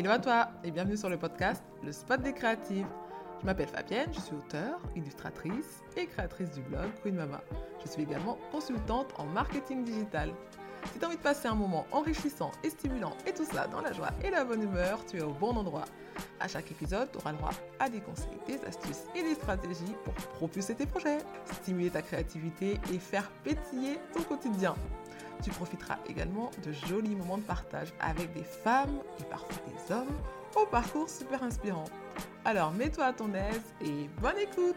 Hello à toi et bienvenue sur le podcast Le Spot des créatives. Je m'appelle Fabienne, je suis auteure, illustratrice et créatrice du blog Queen Mama. Je suis également consultante en marketing digital. Si tu as envie de passer un moment enrichissant et stimulant et tout cela dans la joie et la bonne humeur, tu es au bon endroit. À chaque épisode, tu auras droit à des conseils, des astuces et des stratégies pour propulser tes projets, stimuler ta créativité et faire pétiller ton quotidien. Tu profiteras également de jolis moments de partage avec des femmes et parfois des hommes au parcours super inspirant. Alors mets-toi à ton aise et bonne écoute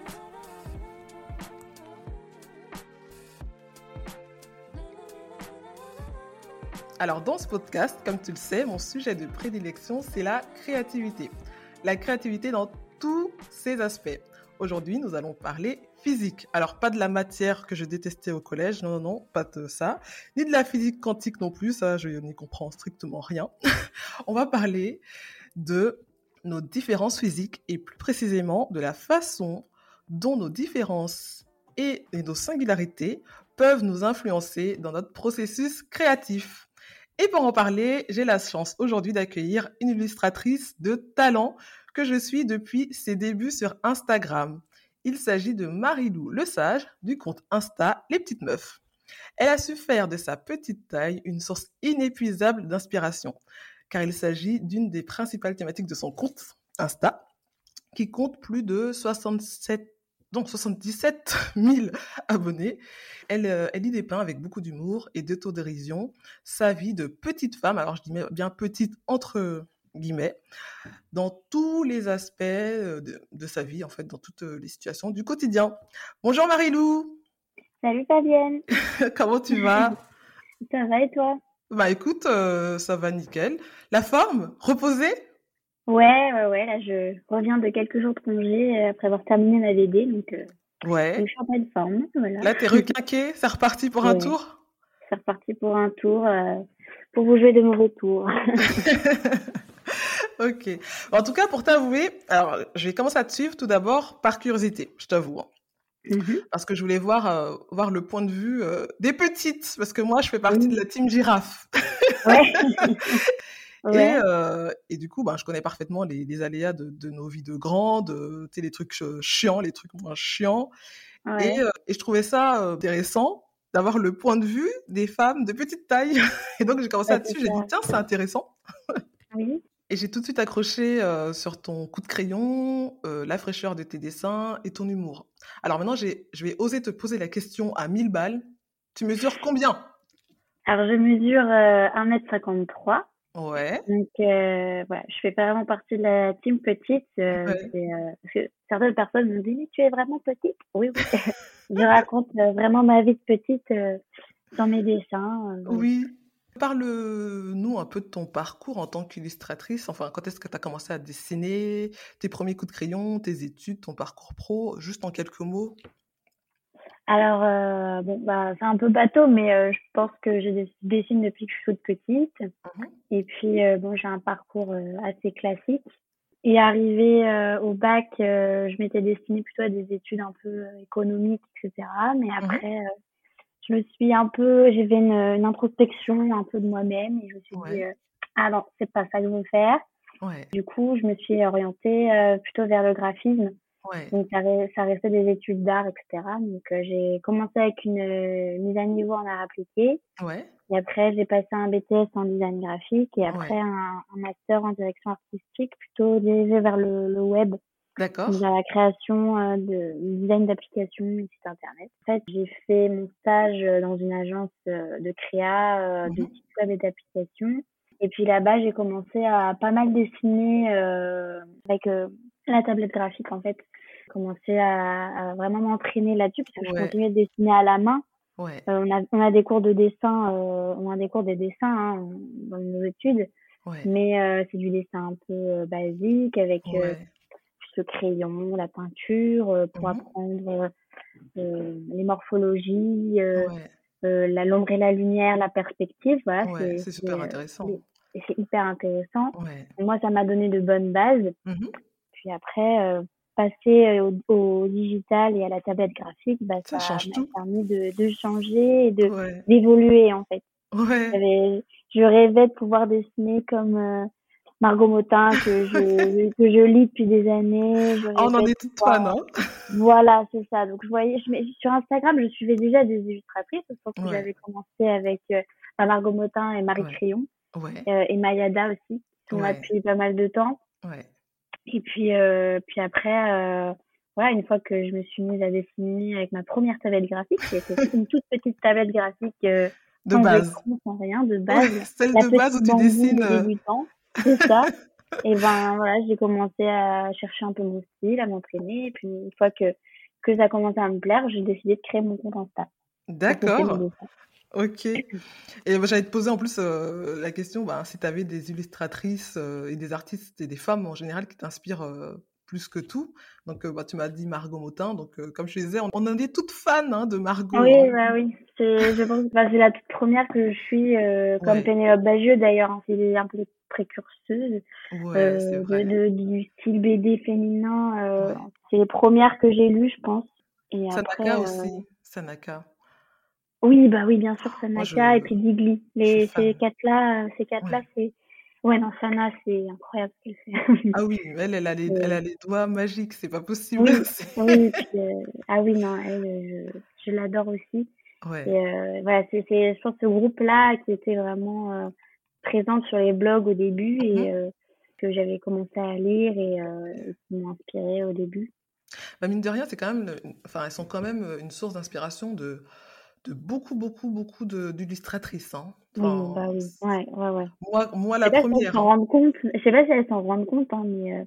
Alors dans ce podcast, comme tu le sais, mon sujet de prédilection, c'est la créativité. La créativité dans tous ses aspects. Aujourd'hui, nous allons parler physique. Alors, pas de la matière que je détestais au collège, non, non, pas de ça. Ni de la physique quantique non plus, ça, je n'y comprends strictement rien. On va parler de nos différences physiques et plus précisément de la façon dont nos différences et, nos singularités peuvent nous influencer dans notre processus créatif. Et pour en parler, j'ai la chance aujourd'hui d'accueillir une illustratrice de talent que je suis depuis ses débuts sur Instagram. Il s'agit de Marilou Le Sage du compte Insta Les Petites Meufs. Elle a su faire de sa petite taille une source inépuisable d'inspiration, car il s'agit d'une des principales thématiques de son compte Insta, qui compte plus de 67 donc 77 000 abonnés. Elle, euh, elle y dépeint avec beaucoup d'humour et d'autodérision sa vie de petite femme, alors je dis bien petite entre guillemets, dans tous les aspects euh, de, sa vie, en fait, dans toutes euh, les situations du quotidien. Bonjour Marilou Salut Fabienne Comment tu vas? Ça va et toi? Bah écoute, euh, ça va nickel. La forme? Reposée? Ouais, ouais, ouais, là je reviens de quelques jours de congé après avoir terminé ma VD, donc ouais. je suis en pleine forme. Voilà. Là t'es requinqué, c'est reparti pour un tour? C'est reparti pour un tour, pour vous jouer de mauvais tours. ok. En tout cas, pour t'avouer, alors je vais commencer à te suivre tout d'abord par curiosité, je t'avoue. Hein. Mm-hmm. Parce que je voulais voir, euh, voir le point de vue euh, des petites, parce que moi, je fais partie de la team girafe. Ouais. Et, euh, et, du coup, ben, je connais parfaitement les, les aléas de, de, nos vies de grandes, les trucs chiants, les trucs moins chiants. Et, et, je trouvais ça intéressant d'avoir le point de vue des femmes de petite taille. Et donc, j'ai commencé là-dessus, j'ai dit, tiens, c'est intéressant. Oui. Et j'ai tout de suite accroché euh, sur ton coup de crayon, euh, la fraîcheur de tes dessins et ton humour. Alors maintenant, je vais oser te poser la question à 1000 balles. Tu mesures combien? Alors, je mesure 1m53. Euh, ouais. Donc, voilà, je fais pas vraiment partie de la team petite. parce que certaines personnes me disent, mais tu es vraiment petite? Oui, oui. je raconte vraiment ma vie de petite dans mes dessins. oui. Parle-nous un peu de ton parcours en tant qu'illustratrice. Enfin, quand est-ce que tu as commencé à dessiner, tes premiers coups de crayon, tes études, ton parcours pro, juste en quelques mots Alors, euh, bon, bah, c'est un peu bateau, mais euh, je pense que je dessine depuis que je suis toute petite. Mmh Et puis, euh, bon, j'ai un parcours assez classique. Et arrivé au bac, je m'étais destinée plutôt à des études un peu économiques, etc. Mais mmh après, je me suis un peu, j'ai fait une, introspection un peu de moi-même et je me suis dit, euh, ah non, c'est pas ça que je veux faire. Ouais. Du coup, je me suis orientée euh, plutôt vers le graphisme. Ouais. Donc, ça, ça, restait des études d'art, etc. Donc, euh, j'ai commencé avec une mise à niveau en art appliqué. Et après, j'ai passé un BTS en design graphique et après un, un, master en direction artistique, plutôt dirigé vers le, le web. D'accord. Dans la création euh, de design d'applications site internet. En fait, j'ai fait mon stage euh, dans une agence euh, de créa de mhm. sites web et d'applications. Et puis là-bas, j'ai commencé à pas mal dessiner avec la tablette graphique en fait. J'ai commencé à, à vraiment m'entraîner là-dessus parce que je continuais de dessiner à la main. Ouais. on, a, on a des cours de dessin, on a des cours de dessin hein, dans nos études, ouais. mais c'est du dessin un peu basique avec le crayon, la peinture, euh, pour mmh apprendre euh, les morphologies, euh, la l'ombre et la lumière, la perspective. Voilà, c'est super intéressant. C'est hyper intéressant. moi, ça m'a donné de bonnes bases. Mmh Puis après, passer au, digital et à la tablette graphique, bah, ça m'a permis de, de, changer et de d'évoluer en fait. je rêvais de pouvoir dessiner comme Margot Motin que je, que je lis depuis des années. Ah, on en est toutes fans, hein Voilà, c'est ça. Donc, je voyais, je, sur Instagram, je suivais déjà des illustratrices. Parce que j'avais commencé avec euh, bah, Margot Motin et Marie Crayon. Euh, et Mayada aussi, qui là depuis pas mal de temps. Et puis, euh, puis après, voilà, une fois que je me suis mise à dessiner avec ma première tablette graphique, qui était une toute petite tablette graphique de base. sans rien, de base. celle de base où tu dessines. C'est ça. et ben voilà, j'ai commencé à chercher un peu mon style, à m'entraîner. Et puis une fois que, que ça a commencé à me plaire, j'ai décidé de créer mon compte Insta. D'accord. Ok. Et j'allais te poser en plus euh, la question bah, si tu avais des illustratrices euh, et des artistes et des femmes en général qui t'inspirent euh, plus que tout. Donc, bah, tu m'as dit Margot Motin. Donc, comme je disais, on, on est toutes fans hein, de Margot. Oui, hein. bah, oui. Je pense bah, c'est la toute première que je suis, comme Pénélope Bagieux d'ailleurs. Hein, c'est un peu précurseuse euh, de, du style BD féminin. Euh, c'est les premières que j'ai lues, je pense. Et Sanaka après, aussi. Euh, Sanaka. Oui, bah oui, bien sûr, Sanaka et puis Digli. Les, ces quatre-là, ces quatre-là, c'est. Ouais, non, Sana, c'est incroyable ce qu'elle fait. ah oui, elle, elle a les, elle a les doigts magiques, c'est pas possible. Oui, ah oui, non, elle, je, je l'adore aussi. Ouais. Et, voilà, c'est, je pense, ce groupe-là qui était vraiment présente sur les blogs au début et mmh euh, que j'avais commencé à lire et, euh, qui m'ont inspiré au début. Bah mine de rien, c'est quand même, enfin, elles sont quand même une source d'inspiration de, de beaucoup, beaucoup, beaucoup d'illustratrices. Hein. oui, bah oui, ouais, ouais, ouais. Moi, moi la première. Si hein. compte, je sais pas si elles s'en rendent compte, hein, mais euh,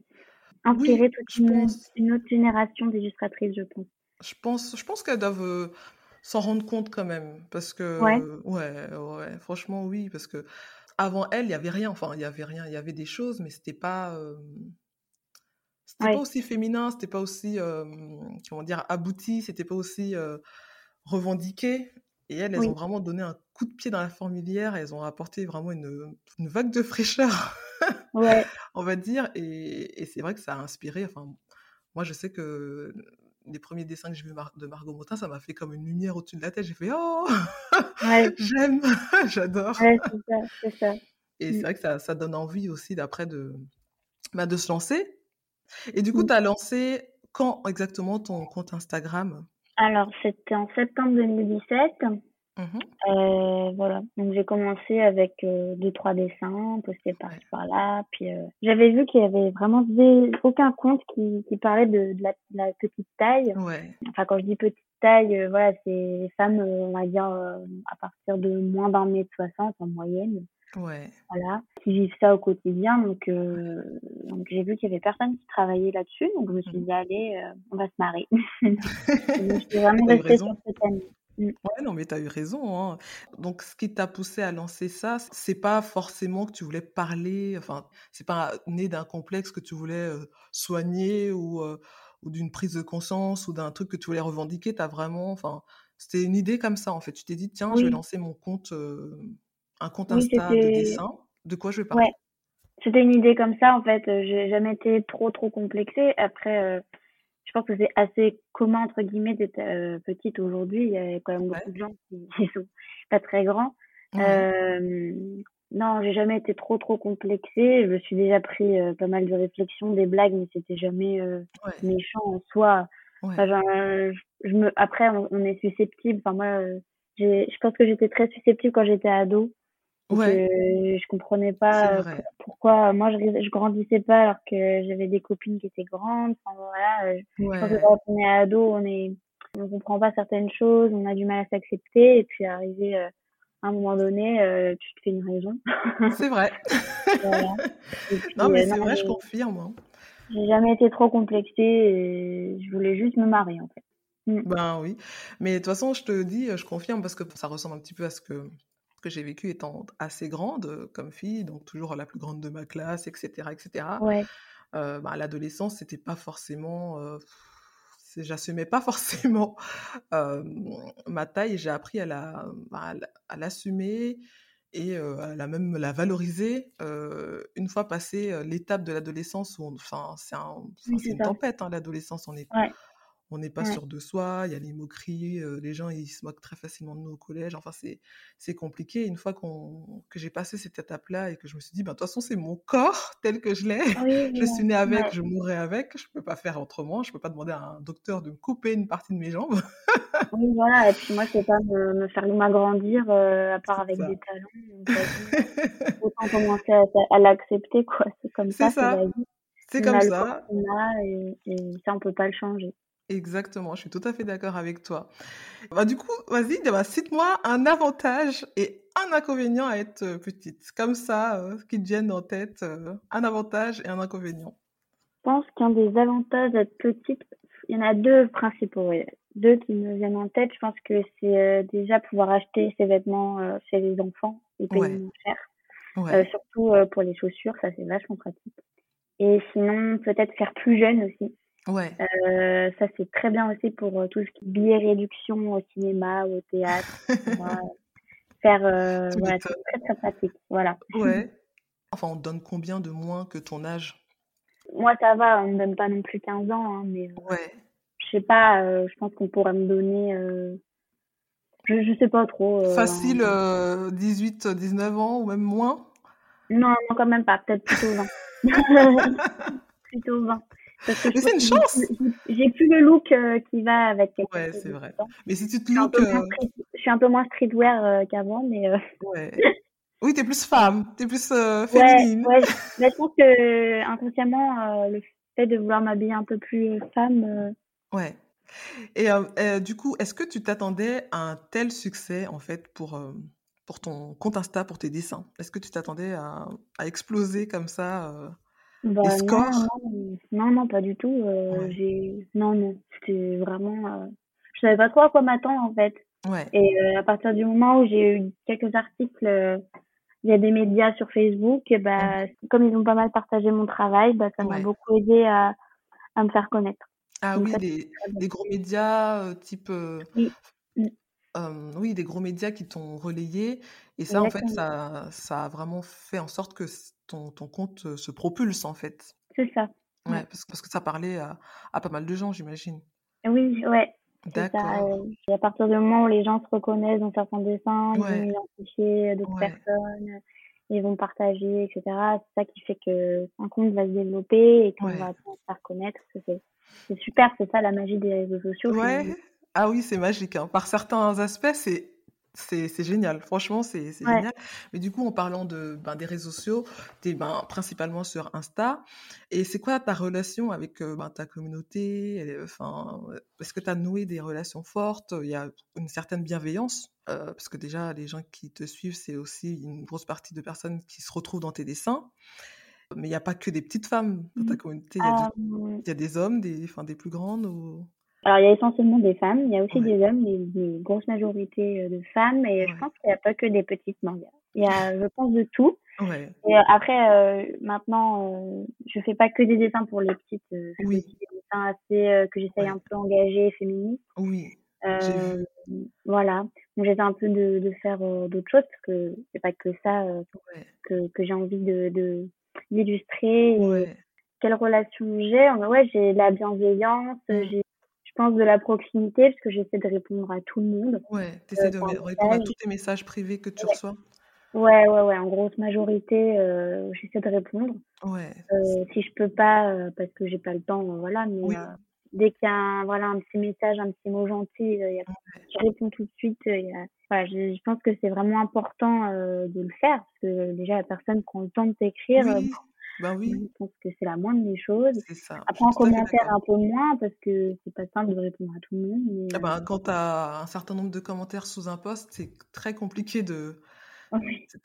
inspirer toute une, une, autre génération d'illustratrices, je pense. Je pense, je pense qu'elles doivent s'en rendre compte quand même, parce que, ouais, ouais, ouais, franchement, oui, parce que avant elle, il y avait rien. Enfin, il y avait rien. Il y avait des choses, mais c'était pas. c'était pas aussi féminin. C'était pas aussi, comment dire, abouti. C'était pas aussi revendiqué. Et elles, elles ont vraiment donné un coup de pied dans la fourmilière. elles ont apporté vraiment une, une vague de fraîcheur, ouais. on va dire. Et, et c'est vrai que ça a inspiré. Enfin, moi, je sais que les premiers dessins que j'ai vus de Margot Motin, ça m'a fait comme une lumière au-dessus de la tête. J'ai fait Oh J'aime, j'adore. Ouais, c'est ça, c'est ça. Et c'est mm. vrai que ça, ça, donne envie aussi d'après de, bah, de se lancer. Et du coup, tu as lancé quand exactement ton compte Instagram? Alors, c'était en septembre 2017. Mmh euh, voilà, donc j'ai commencé avec euh, deux trois dessins postés par par là, puis euh, j'avais vu qu'il y avait vraiment aucun compte qui, qui parlait de, de, la, petite taille. Ouais. Enfin quand je dis petite taille, voilà c'est les femmes on va dire à partir de moins d'un mètre soixante en moyenne. Ouais. Voilà, qui vivent ça au quotidien. Donc, donc j'ai vu qu'il y avait personne qui travaillait là-dessus. Donc, je me suis mmh. dit, allez, on va se marier. je suis vraiment restée sur cette année. Mmh. Ouais, non, mais tu as eu raison. Hein. Donc, ce qui t'a poussé à lancer ça, c'est pas forcément que tu voulais parler, enfin, c'est pas né d'un complexe que tu voulais soigner ou, ou d'une prise de conscience ou d'un truc que tu voulais revendiquer. Tu as vraiment, enfin, c'était une idée comme ça, en fait. Tu t'es dit, tiens, je vais lancer mon compte, un compte Insta de dessin. De quoi je vais parler? Ouais, c'était une idée comme ça, en fait. J'ai jamais été trop, trop complexée. Après, je pense que c'est assez commun entre guillemets d'être euh, petite aujourd'hui. Il y a quand même beaucoup de gens qui, qui sont pas très grands. Euh, non, j'ai jamais été trop trop complexée. Je me suis déjà pris euh, pas mal de réflexions, des blagues, mais c'était jamais euh, méchant en soi. Enfin, genre, je, me, après, on, on, est susceptible. Enfin moi, je pense que j'étais très susceptible quand j'étais ado. Ouais. Euh, je comprenais pas pourquoi moi je, je grandissais pas alors que j'avais des copines qui étaient grandes. Enfin voilà, euh, je pense que quand on est ado, on est on comprend pas certaines choses, on a du mal à s'accepter et puis arriver euh, à un moment donné, tu te fais une raison. C'est vrai. non mais c'est vrai, je confirme. Hein. J'ai jamais été trop complexée et je voulais juste me marier en fait. Mm. Ben oui, mais de toute façon, je te dis, je confirme parce que ça ressemble un petit peu à ce que que j'ai vécu étant assez grande comme fille, donc toujours la plus grande de ma classe, etc. etc. Ouais. Euh, bah, à l'adolescence, c'était pas forcément. Euh, J'assumais pas forcément euh, ma taille j'ai appris à la, bah, à l'assumer et à la même la valoriser une fois passé l'étape de l'adolescence où enfin c'est un, une tempête hein, l'adolescence on est on n'est pas sûr de soi, il y a les moqueries, les gens ils se moquent très facilement de nous au collège. Enfin, c'est, compliqué. Une fois qu'on, que j'ai passé cette étape-là et que je me suis dit, ben, de toute façon, c'est mon corps tel que je l'ai. je suis née avec, je mourrai avec. Je ne peux pas faire autrement. Je ne peux pas demander à un docteur de me couper une partie de mes jambes. oui, voilà. Et puis moi, je ne pas me, me faire m'agrandir à part avec des talons. autant commencer à, l'accepter, quoi. C'est comme ça, c'est comme ça. et, et, ça, on peut pas le changer. Exactement, je suis tout à fait d'accord avec toi. Bah, du coup, vas-y, bah, cite-moi un avantage et un inconvénient à être euh, petite. Comme ça, euh, qui te viennent en tête, euh, un avantage et un inconvénient. Je pense qu'un des avantages d'être petite, il y en a deux principaux. Deux qui me viennent en tête. Je pense que c'est déjà pouvoir acheter ses vêtements chez les enfants et payer moins cher. surtout pour les chaussures, ça c'est vachement pratique. Et sinon, peut-être faire plus jeune aussi. Ouais. Euh, ça, c'est très bien aussi pour euh, tout ce qui est billet réduction au cinéma, au théâtre. faire, euh, voilà, c'est très, très pratique. Voilà. Ouais. Enfin, on te donne combien de moins que ton âge? Moi, ça va, on me donne pas non plus 15 ans, hein, mais ouais. je sais pas, je pense qu'on pourrait me donner, je, je sais pas trop. Facile, 18, 19 ans ou même moins? Non, non, quand même pas, peut-être plutôt 20. plutôt 20. Mais c'est une chance. J'ai plus le look euh, qui va avec. Ouais, c'est vrai. Mais si tu te look, euh, je suis un peu moins streetwear euh, qu'avant, mais. Ouais. Oui, t'es plus femme, t'es plus féminine. Ouais, ouais. Mais je pense que inconsciemment, le fait de vouloir m'habiller un peu plus femme. Ouais. Et du coup, est-ce que tu t'attendais à un tel succès en fait pour pour ton compte Insta, pour tes dessins? Est-ce que tu t'attendais à, à, exploser comme ça bah, non, non, pas du tout. Euh, j'ai... Non, non, c'était vraiment. Euh, je savais pas trop à quoi m'attendre en fait. Ouais. Et euh, à partir du moment où j'ai eu quelques articles, il y a des médias sur Facebook, et bah, comme ils ont pas mal partagé mon travail, bah, ça m'a beaucoup aidé à, à me faire connaître. Ah oui, des, gros médias type. Oui. Oui, des gros médias qui t'ont relayé. Et ça, en fait, ça, ça a vraiment fait en sorte que ton, ton compte se propulse, en fait. C'est ça. Ouais, parce, parce, que ça parlait à, à pas mal de gens, j'imagine. Oui, ouais. D'accord. Et à partir du moment où les gens se reconnaissent dans certains dessins, ils vont identifier d'autres personnes, ils vont partager, etc. C'est ça qui fait que un compte va se développer et qu'on va se faire connaître. C'est super, c'est ça la magie des réseaux sociaux. Ouais. Ah oui, c'est magique. Hein. Par certains aspects, c'est c'est génial, franchement, c'est génial. Mais du coup, en parlant de, ben, des réseaux sociaux, tu es ben, principalement sur Insta. Et c'est quoi ta relation avec euh, ben, ta communauté? Enfin, Est-ce que tu as noué des relations fortes? Il y a une certaine bienveillance euh, Parce que déjà, les gens qui te suivent, c'est aussi une grosse partie de personnes qui se retrouvent dans tes dessins. Mais il n'y a pas que des petites femmes dans ta mmh. communauté. Il y, a y a des hommes, des, des plus grandes ou... Alors, il y a essentiellement des femmes, il y a aussi des hommes, des, des grosses majorités euh, de femmes, et je pense qu'il n'y a pas que des petites mangas. Il y a, je pense, de tout. Ouais. Et euh, après, euh, maintenant, euh, je fais pas que des dessins pour les petites, euh, oui. des dessins assez que j'essaye un peu engagés, féministes. Oui. voilà. Donc j'essaie un peu de, de faire d'autres choses parce que c'est pas que ça que, que j'ai envie de d'illustrer. Quelle relation j'ai Ouais, j'ai de la bienveillance, mmh. j'ai pense, de la proximité, parce que j'essaie de répondre à tout le monde. Ouais, tu essaies de répondre à tous tes messages privés que tu reçois Ouais, ouais, ouais, en grosse majorité, euh, j'essaie de répondre. Ouais. Euh, si je peux pas, euh, parce que j'ai pas le temps, voilà, mais dès qu'il y a un, voilà, un petit message, un petit mot gentil, y a, je réponds tout de suite. voilà, je, je, pense que c'est vraiment important de le faire, parce que déjà la personne prend le temps de t'écrire. Bah oui. Je pense que c'est la moindre des choses. Ça. Après, en commentaire, un peu moins, parce que c'est pas simple de répondre à tout le monde. Mais... Ah bah, quand tu as un certain nombre de commentaires sous un post, c'est très compliqué de.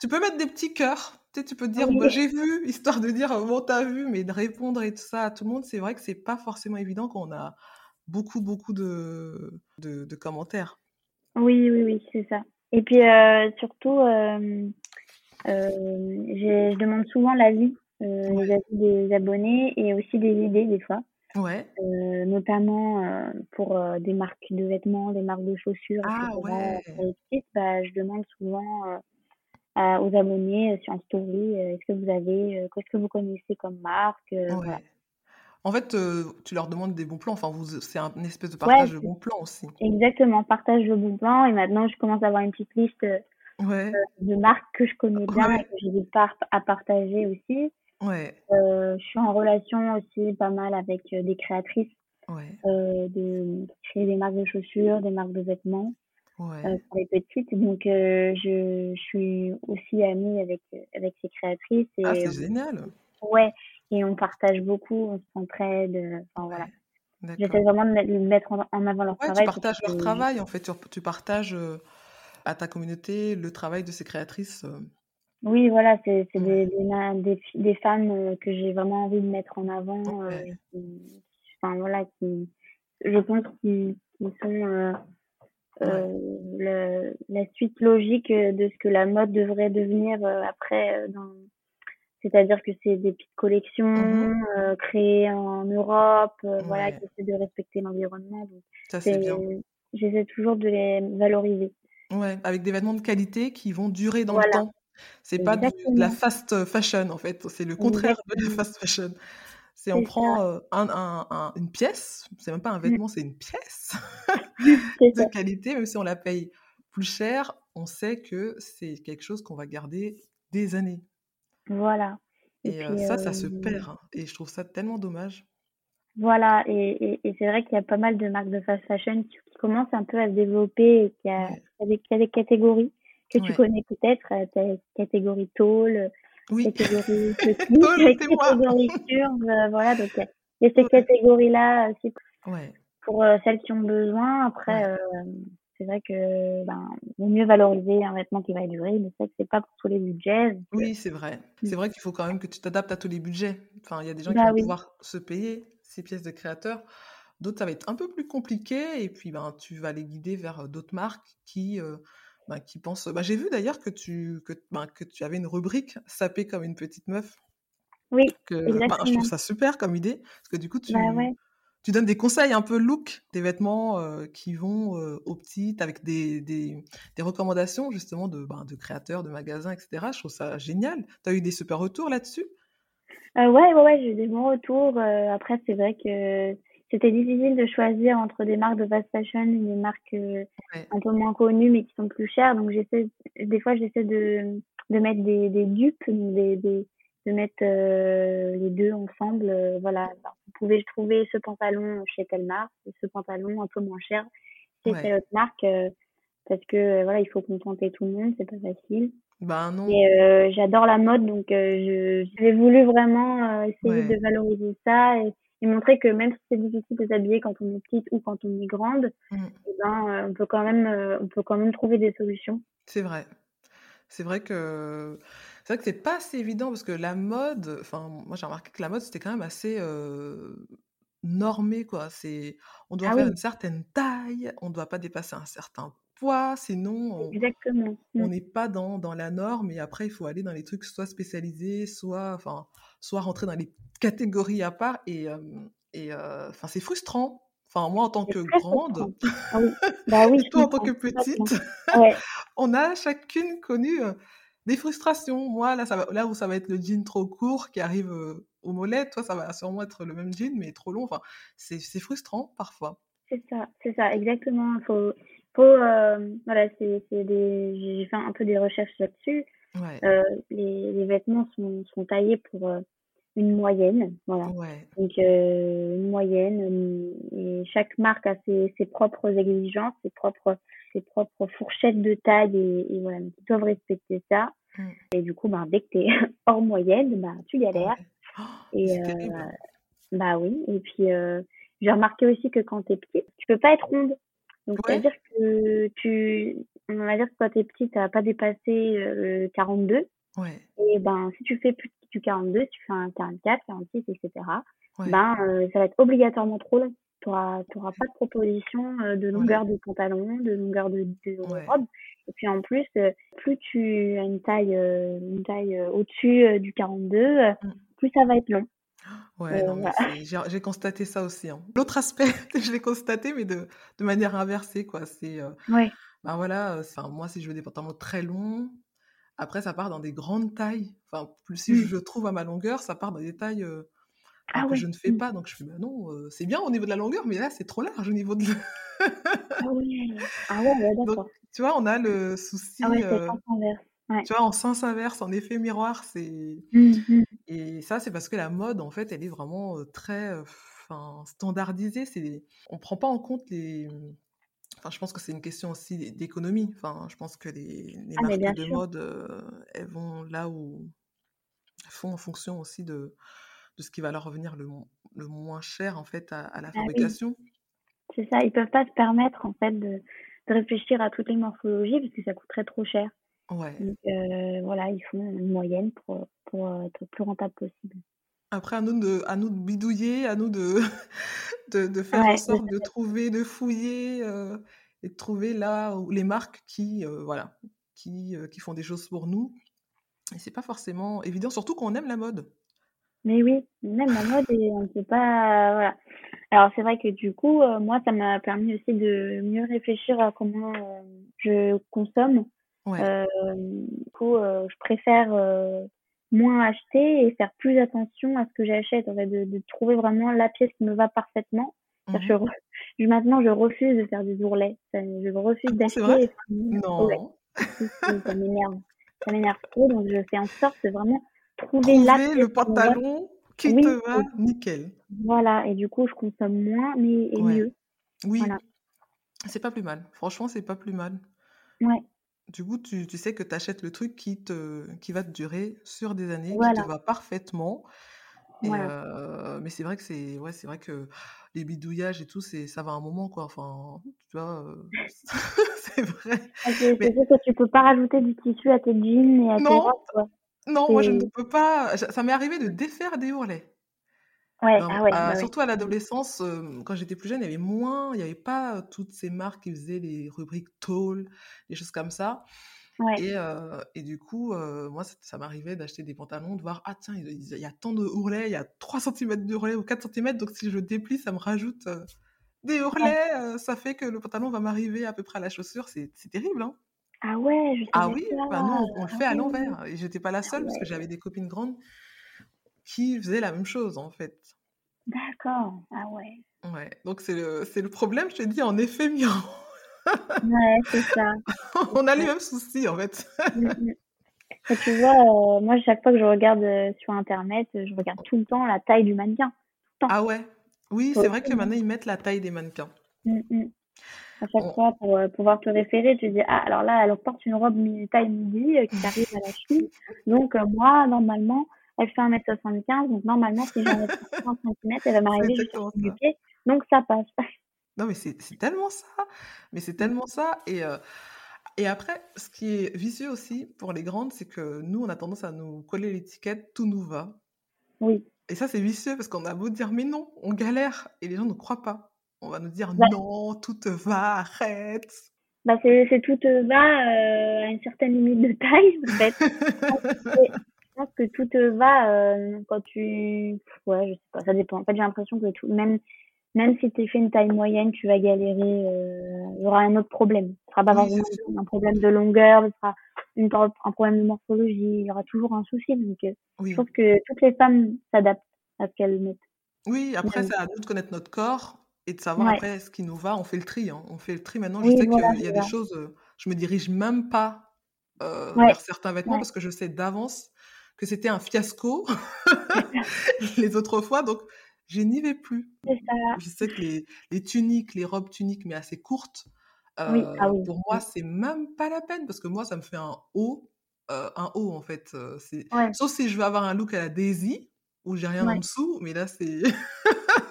Tu peux mettre des petits cœurs. Tu, sais, tu peux dire, bah, j'ai vu, histoire de dire, bon, t'as vu, mais de répondre et tout ça à tout le monde, c'est vrai que c'est pas forcément évident quand on a beaucoup, beaucoup de, de, de commentaires. Oui, oui, oui, c'est ça. Et puis, euh, surtout, euh, euh, je demande souvent l'avis les avis des abonnés et aussi des idées des fois. Ouais. Euh, notamment euh, pour des marques de vêtements, des marques de chaussures, ah, Ouais. bah, je demande souvent aux abonnés sur story est-ce que vous avez, qu'est-ce que vous connaissez comme marque ouais. En fait, tu leur demandes des bons plans. Enfin, vous, c'est un une espèce de partage de bons plans aussi. exactement, partage de bons plans. Et maintenant, je commence à avoir une petite liste de marques que je connais bien et que j'hésite pas à partager aussi. Ouais. je suis en relation aussi pas mal avec des créatrices de créer des marques de chaussures, des marques de vêtements pour les petites. Donc, je, je suis aussi amie avec, avec ces créatrices. Et, ah, c'est génial! Ouais, et on partage beaucoup, on s'entraide. Euh, enfin, voilà. J'essaie vraiment de mettre en avant leur travail. Tu partages leur travail, en fait. Tu, tu partages euh, à ta communauté le travail de ces créatrices. Euh. Oui, voilà, c'est des, des, des, femmes que j'ai vraiment envie de mettre en avant. enfin, voilà, qui, je pense qu'ils sont le, la suite logique de ce que la mode devrait devenir après dans, c'est-à-dire que c'est des petites collections mmh euh, créées en Europe, euh, voilà, qui essaient de respecter l'environnement. Ça, c'est bien. J'essaie toujours de les valoriser. Ouais, avec des vêtements de qualité qui vont durer dans le temps. C'est pas de, la fast fashion, en fait. C'est le contraire de la fast fashion. C'est on prend euh, un, un, une pièce, c'est même pas un mmh. vêtement, c'est une pièce de qualité, même si on la paye plus cher, on sait que c'est quelque chose qu'on va garder des années. Voilà. Et, ça, ça se perd. Hein, et je trouve ça tellement dommage. Voilà, et, et, c'est vrai qu'il y a pas mal de marques de fast fashion qui, commencent un peu à se développer et qu'il y, a, des catégories que tu connais peut-être, euh, catégorie tôle, oui. catégorie petite, catégorie curve, euh, voilà, donc il y a ces catégories-là aussi pour euh, celles qui ont besoin. Après, c'est vrai que ben vaut mieux valoriser un vêtement qui va durer, mais c'est que c'est pas pour tous les budgets. Oui, c'est vrai. C'est vrai qu'il faut quand même que tu t'adaptes à tous les budgets. Enfin, il y a des gens qui bah vont pouvoir se payer ces pièces de créateurs. D'autres, ça va être un peu plus compliqué. Et puis, ben, tu vas les guider vers euh, d'autres marques qui, euh, ben, qui pensent. Ben, J'ai vu d'ailleurs que tu, que, ben, que tu avais une rubrique sapée comme une petite meuf. Oui, que, ben, je trouve ça super comme idée. Parce que du coup, tu, bah tu donnes des conseils un peu look, des vêtements euh, qui vont euh, aux petites, avec des, des, des recommandations justement de, ben, de créateurs, de magasins, etc. Je trouve ça génial. Tu as eu des super retours là-dessus? Euh, Ouais, ouais, ouais j'ai eu des bons retours. Euh, après, c'est vrai que c'était difficile de choisir entre des marques de fast fashion et des marques un peu moins connues mais qui sont plus chères. Donc, j'essaie, des fois, j'essaie de, de mettre des, des dupes, des, des de mettre euh, les deux ensemble. Euh, voilà, vous pouvez trouver ce pantalon chez telle marque, ce pantalon un peu moins cher chez telle autre marque, euh, parce que voilà, il faut contenter tout le monde, c'est pas facile. Ben non. Et j'adore la mode, donc je j'ai voulu vraiment essayer de valoriser ça et, montrer que même si c'est difficile de s'habiller quand on est petite ou quand on est grande, mmh. et eh ben on peut quand même on peut quand même trouver des solutions. C'est vrai. C'est vrai que c'est vrai que c'est pas assez évident parce que la mode, enfin, moi j'ai remarqué que la mode c'était quand même assez normé, quoi. C'est, on doit ah faire une certaine taille, on ne doit pas dépasser un certain poids, sinon on Exactement. Mmh. n'est pas dans, dans la norme et après il faut aller dans les trucs soit spécialisés, soit, enfin, soit rentrer dans les catégories à part et, et enfin, c'est frustrant. Enfin, moi, en tant que grande, ah oui. Bah oui, toi, en tant que petite, on a chacune connu des frustrations. Moi, là, ça va, là où ça va être le jean trop court qui arrive au mollet, toi, ça va sûrement être le même jean, mais trop long. Enfin, c'est frustrant parfois. C'est ça, c'est ça, exactement. Faut, faut, euh, voilà, c'est des, j'ai fait un peu des recherches là-dessus. Euh, les, les, vêtements sont, sont taillés pour une moyenne, voilà. Donc une moyenne. Et chaque marque a ses, ses propres exigences, ses propres ses propres fourchettes de taille et, et voilà, ils doivent respecter ça. Mm. Et du coup, bah, dès que tu es hors moyenne, bah, tu galères. Oh, et euh, bah oui, et puis euh, j'ai remarqué aussi que quand tu es petite, tu peux pas être ronde. Donc, c'est-à-dire que tu, on va dire que quand tu es petite, tu n'as pas dépassé euh, 42. Ouais. Et ben, si tu fais plus du 42, si tu fais un 44, 46, etc., ben, euh, ça va être obligatoirement trop long tu n'auras pas de proposition euh, de longueur de pantalon, de longueur de, robe. Et puis en plus, euh, plus tu as une taille, euh, une taille au-dessus du 42, mmh. plus ça va être long. Ouais, j'ai constaté ça aussi. Hein. L'autre aspect, je l'ai constaté, mais de, de, manière inversée, quoi. C'est, ouais. ben voilà, enfin, moi, si je veux des pantalons très longs, après, ça part dans des grandes tailles. Enfin, plus si mmh. je trouve à ma longueur, ça part dans des tailles ah que je ne fais mmh. pas. Donc je fais, bah non, c'est bien au niveau de la longueur, mais là, c'est trop large au niveau de. ah ouais, ah ouais, d'accord. Tu vois, on a le souci. Ah ouais, c'est Ouais. Tu vois, en sens inverse, en effet miroir, c'est. Mmh Et ça, c'est parce que la mode, en fait, elle est vraiment très standardisée. C'est... On prend pas en compte les. Enfin, je pense que c'est une question aussi d'économie. Enfin, je pense que les, les ah, marques de mode, elles vont là où elles font en fonction aussi de, de ce qui va leur revenir le, le moins cher en fait à, la ah fabrication. C'est ça, ils peuvent pas se permettre en fait de, de réfléchir à toutes les morphologies parce que ça coûterait trop cher. Ouais. Donc euh, voilà, ils font une moyenne pour, pour être le plus rentable possible. Après, à nous de, à nous de bidouiller, à nous de, de, de faire en sorte de trouver, de fouiller euh, et de trouver là où les marques qui, euh, voilà, qui, qui font des choses pour nous. Et c'est pas forcément évident, surtout quand on aime la mode. Mais oui, on aime la mode et on ne peut pas. Voilà. Alors, c'est vrai que du coup, moi, ça m'a permis aussi de mieux réfléchir à comment je consomme. Ouais. du coup, je préfère moins acheter et faire plus attention à ce que j'achète, en fait, de, de, trouver vraiment la pièce qui me va parfaitement. Mmh je, je, maintenant, je refuse de faire des ourlets. Je refuse ah d'acheter. Non. ça m'énerve. Ça m'énerve trop. Donc, je fais en sorte de vraiment trouver, la pièce le pantalon qui te va nickel. Voilà. Et du coup, je consomme moins, mais et mieux. Oui. Voilà. C'est pas plus mal. Franchement, c'est pas plus mal. Ouais. Du coup, tu, tu sais que tu achètes le truc qui, te, qui va te durer sur des années, qui te va parfaitement. Euh, mais c'est vrai que c'est ouais, c'est vrai que les bidouillages et tout, c'est ça va un moment quoi. Enfin, tu vois, euh, c'est vrai. Ah, c'est mais... que tu peux pas rajouter du tissu à tes jeans et à tes robes. Non, moi je ne peux pas. Ça m'est arrivé de défaire des ourlets. Ouais, ah ouais, bah surtout à l'adolescence, quand j'étais plus jeune, il y avait moins, il n'y avait pas toutes ces marques qui faisaient les rubriques tall, des choses comme ça. Et, et, du coup, moi, ça, m'arrivait d'acheter des pantalons, de voir, ah tiens, il y a tant de ourlets, il y a 3 cm d'ourlets ou 4 cm, donc si je déplie, ça me rajoute des ourlets, ça fait que le pantalon va m'arriver à peu près à la chaussure, c'est terrible, hein Ah ouais, je Ah oui, bah non, on, le fait à l'envers. Et j'étais pas la ah seule, parce que j'avais des copines grandes qui faisait la même chose en fait. D'accord, ah ouais. Ouais, donc c'est le, le problème, je te dis, en effet miroir. ouais, c'est ça. On a les mêmes soucis en fait. Mm, mm. Et tu vois, euh, moi, chaque fois que je regarde euh, sur Internet, je regarde tout le temps la taille du mannequin. Ah ouais Oui, c'est vrai que maintenant, ils mettent la taille des mannequins. Mm, à chaque fois, pour euh, pouvoir te référer, tu dis, ah, alors là, elle porte une robe taille midi qui arrive à la cheville. Donc, moi, normalement, elle fait 1m75, donc normalement, si j'en ai 30 cm, elle va m'arriver jusqu'au du pied. Donc ça passe. Non, mais c'est tellement ça. Mais c'est tellement ça. Et, euh, et après, ce qui est vicieux aussi pour les grandes, c'est que nous, on a tendance à nous coller l'étiquette tout nous va. Oui. Et ça, c'est vicieux parce qu'on a beau dire, mais non, on galère. Et les gens ne croient pas. On va nous dire, non, tout te va, arrête. Bah, c'est tout te va euh, à une certaine limite de taille, en fait. Pense que tout te va euh, quand tu. Ouais, je sais pas, ça dépend. En fait, j'ai l'impression que tout, même, même si tu fait une taille moyenne, tu vas galérer. Euh, il y aura un autre problème. Ce sera pas vraiment un problème de longueur, ce sera une, un problème de morphologie. Il y aura toujours un souci. Donc, euh, je pense que toutes les femmes s'adaptent à ce qu'elles mettent. Oui, après, c'est à nous de connaître notre corps et de savoir après ce qui nous va. On fait le tri. Hein. On fait le tri maintenant. Je sais qu'il y a des choses, je me dirige même pas vers certains vêtements parce que je sais d'avance que c'était un fiasco les autres fois, donc je n'y vais plus. Je sais que les, les, tuniques, les robes tuniques, mais assez courtes, euh, ah pour moi, c'est même pas la peine parce que moi, ça me fait un haut, euh, un haut en fait. Euh, sauf si je veux avoir un look à la Daisy où j'ai rien en dessous, mais là, c'est.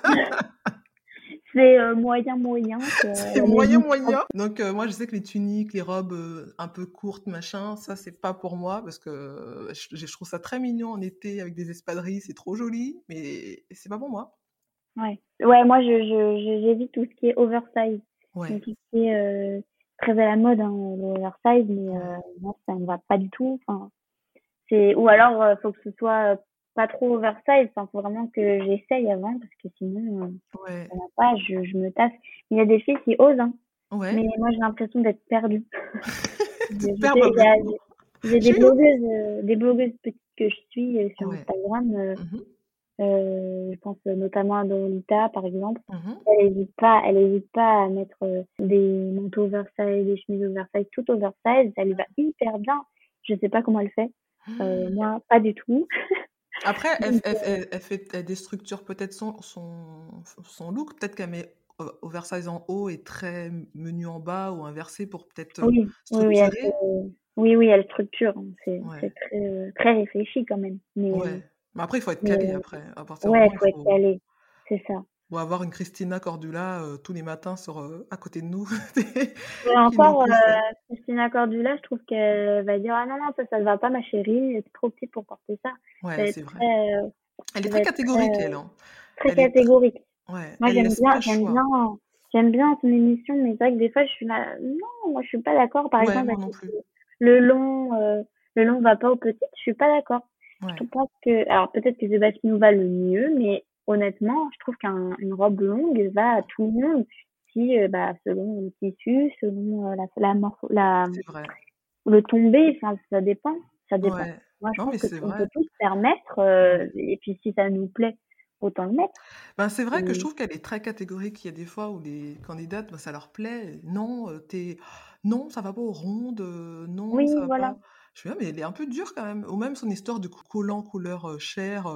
C'est euh, moyen, moyen. C'est moyen, moyen. Donc, euh, moi, je sais que les tuniques, les robes euh, un peu courtes, machin, ça, c'est pas pour moi parce que je, je, trouve ça très mignon en été avec des espadrilles, c'est trop joli, mais c'est pas pour moi. Ouais, ouais moi, j'évite je, tout ce qui est oversize. Ouais. tout ce qui est très à la mode, hein, l'oversize, mais moi, ça ne va pas du tout. Enfin, ou alors, il faut que ce soit pas trop oversize. Il faut vraiment que j'essaye avant parce que sinon, euh, ouais. ça pas, je, je, me tasse. Il y a des filles qui osent, hein. ouais. mais moi j'ai l'impression d'être perdue. j'ai des blogueuses, euh, des blogueuses petites que je suis euh, sur Instagram. Mmh je pense notamment à Dorita, par exemple. Mmh elle n'hésite pas, elle hésite pas à mettre des manteaux oversize, des chemises oversize, tout oversize. Ça lui va hyper bien. Je sais pas comment elle fait. Mmh. moi, pas du tout. Après, elle, elle, fait des structures peut-être son, son, son look, peut-être qu'elle met oversize en haut et très menu en bas ou inversé pour peut-être oui, oui, elle, oui, oui, elle structure. Hein, c'est très, très, réfléchi quand même. Mais, mais après, il faut être calé après. À ouais, il faut, être calé. C'est ça. Ou avoir une Christina Cordula tous les matins sur, à côté de nous. Et encore, Christina Cordula, je trouve qu'elle va dire Ah non, non, ça, ça ne va pas, ma chérie, c'est trop petit pour porter ça. Ouais, c'est vrai. elle est très catégorique, elle. Hein. Très catégorique. Ouais, moi, j'aime bien, j'aime bien, j'aime bien son émission, mais c'est vrai que des fois, je suis là, non, moi, je suis pas d'accord. Par exemple, le long, euh, le long va pas au petit, je suis pas d'accord. Je pense que, alors peut-être que qui nous va le mieux, mais honnêtement, je trouve qu'une robe longue va à tout le monde si, euh, bah, selon le tissu, selon euh, la, la, la, le tombé, enfin, ça dépend, ça dépend. Moi, je pense qu'on peut tous permettre, et puis si ça nous plaît, autant le mettre. Ben, c'est vrai que je trouve qu'elle est très catégorique. Il y a des fois où les candidates, ben, ça leur plaît. Non, t'es... non, ça va pas aux rondes. Non, oui, ça va voilà. pas. Je suis là, mais elle est un peu dure quand même. Ou même son histoire de collant couleur chair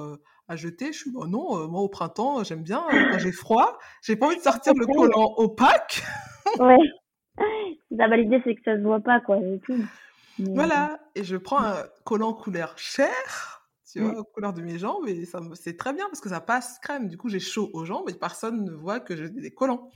à jeter. Je suis, bah, non, moi au printemps, j'aime bien quand j'ai froid. J'ai pas envie de sortir le collant opaque. ouais. La validé, c'est que ça se voit pas, quoi. Et Voilà. Et je prends un collant couleur chair tu vois, aux couleurs de mes jambes, et ça c'est très bien parce que ça passe crème. Du coup, j'ai chaud aux jambes et personne ne voit que j'ai des collants.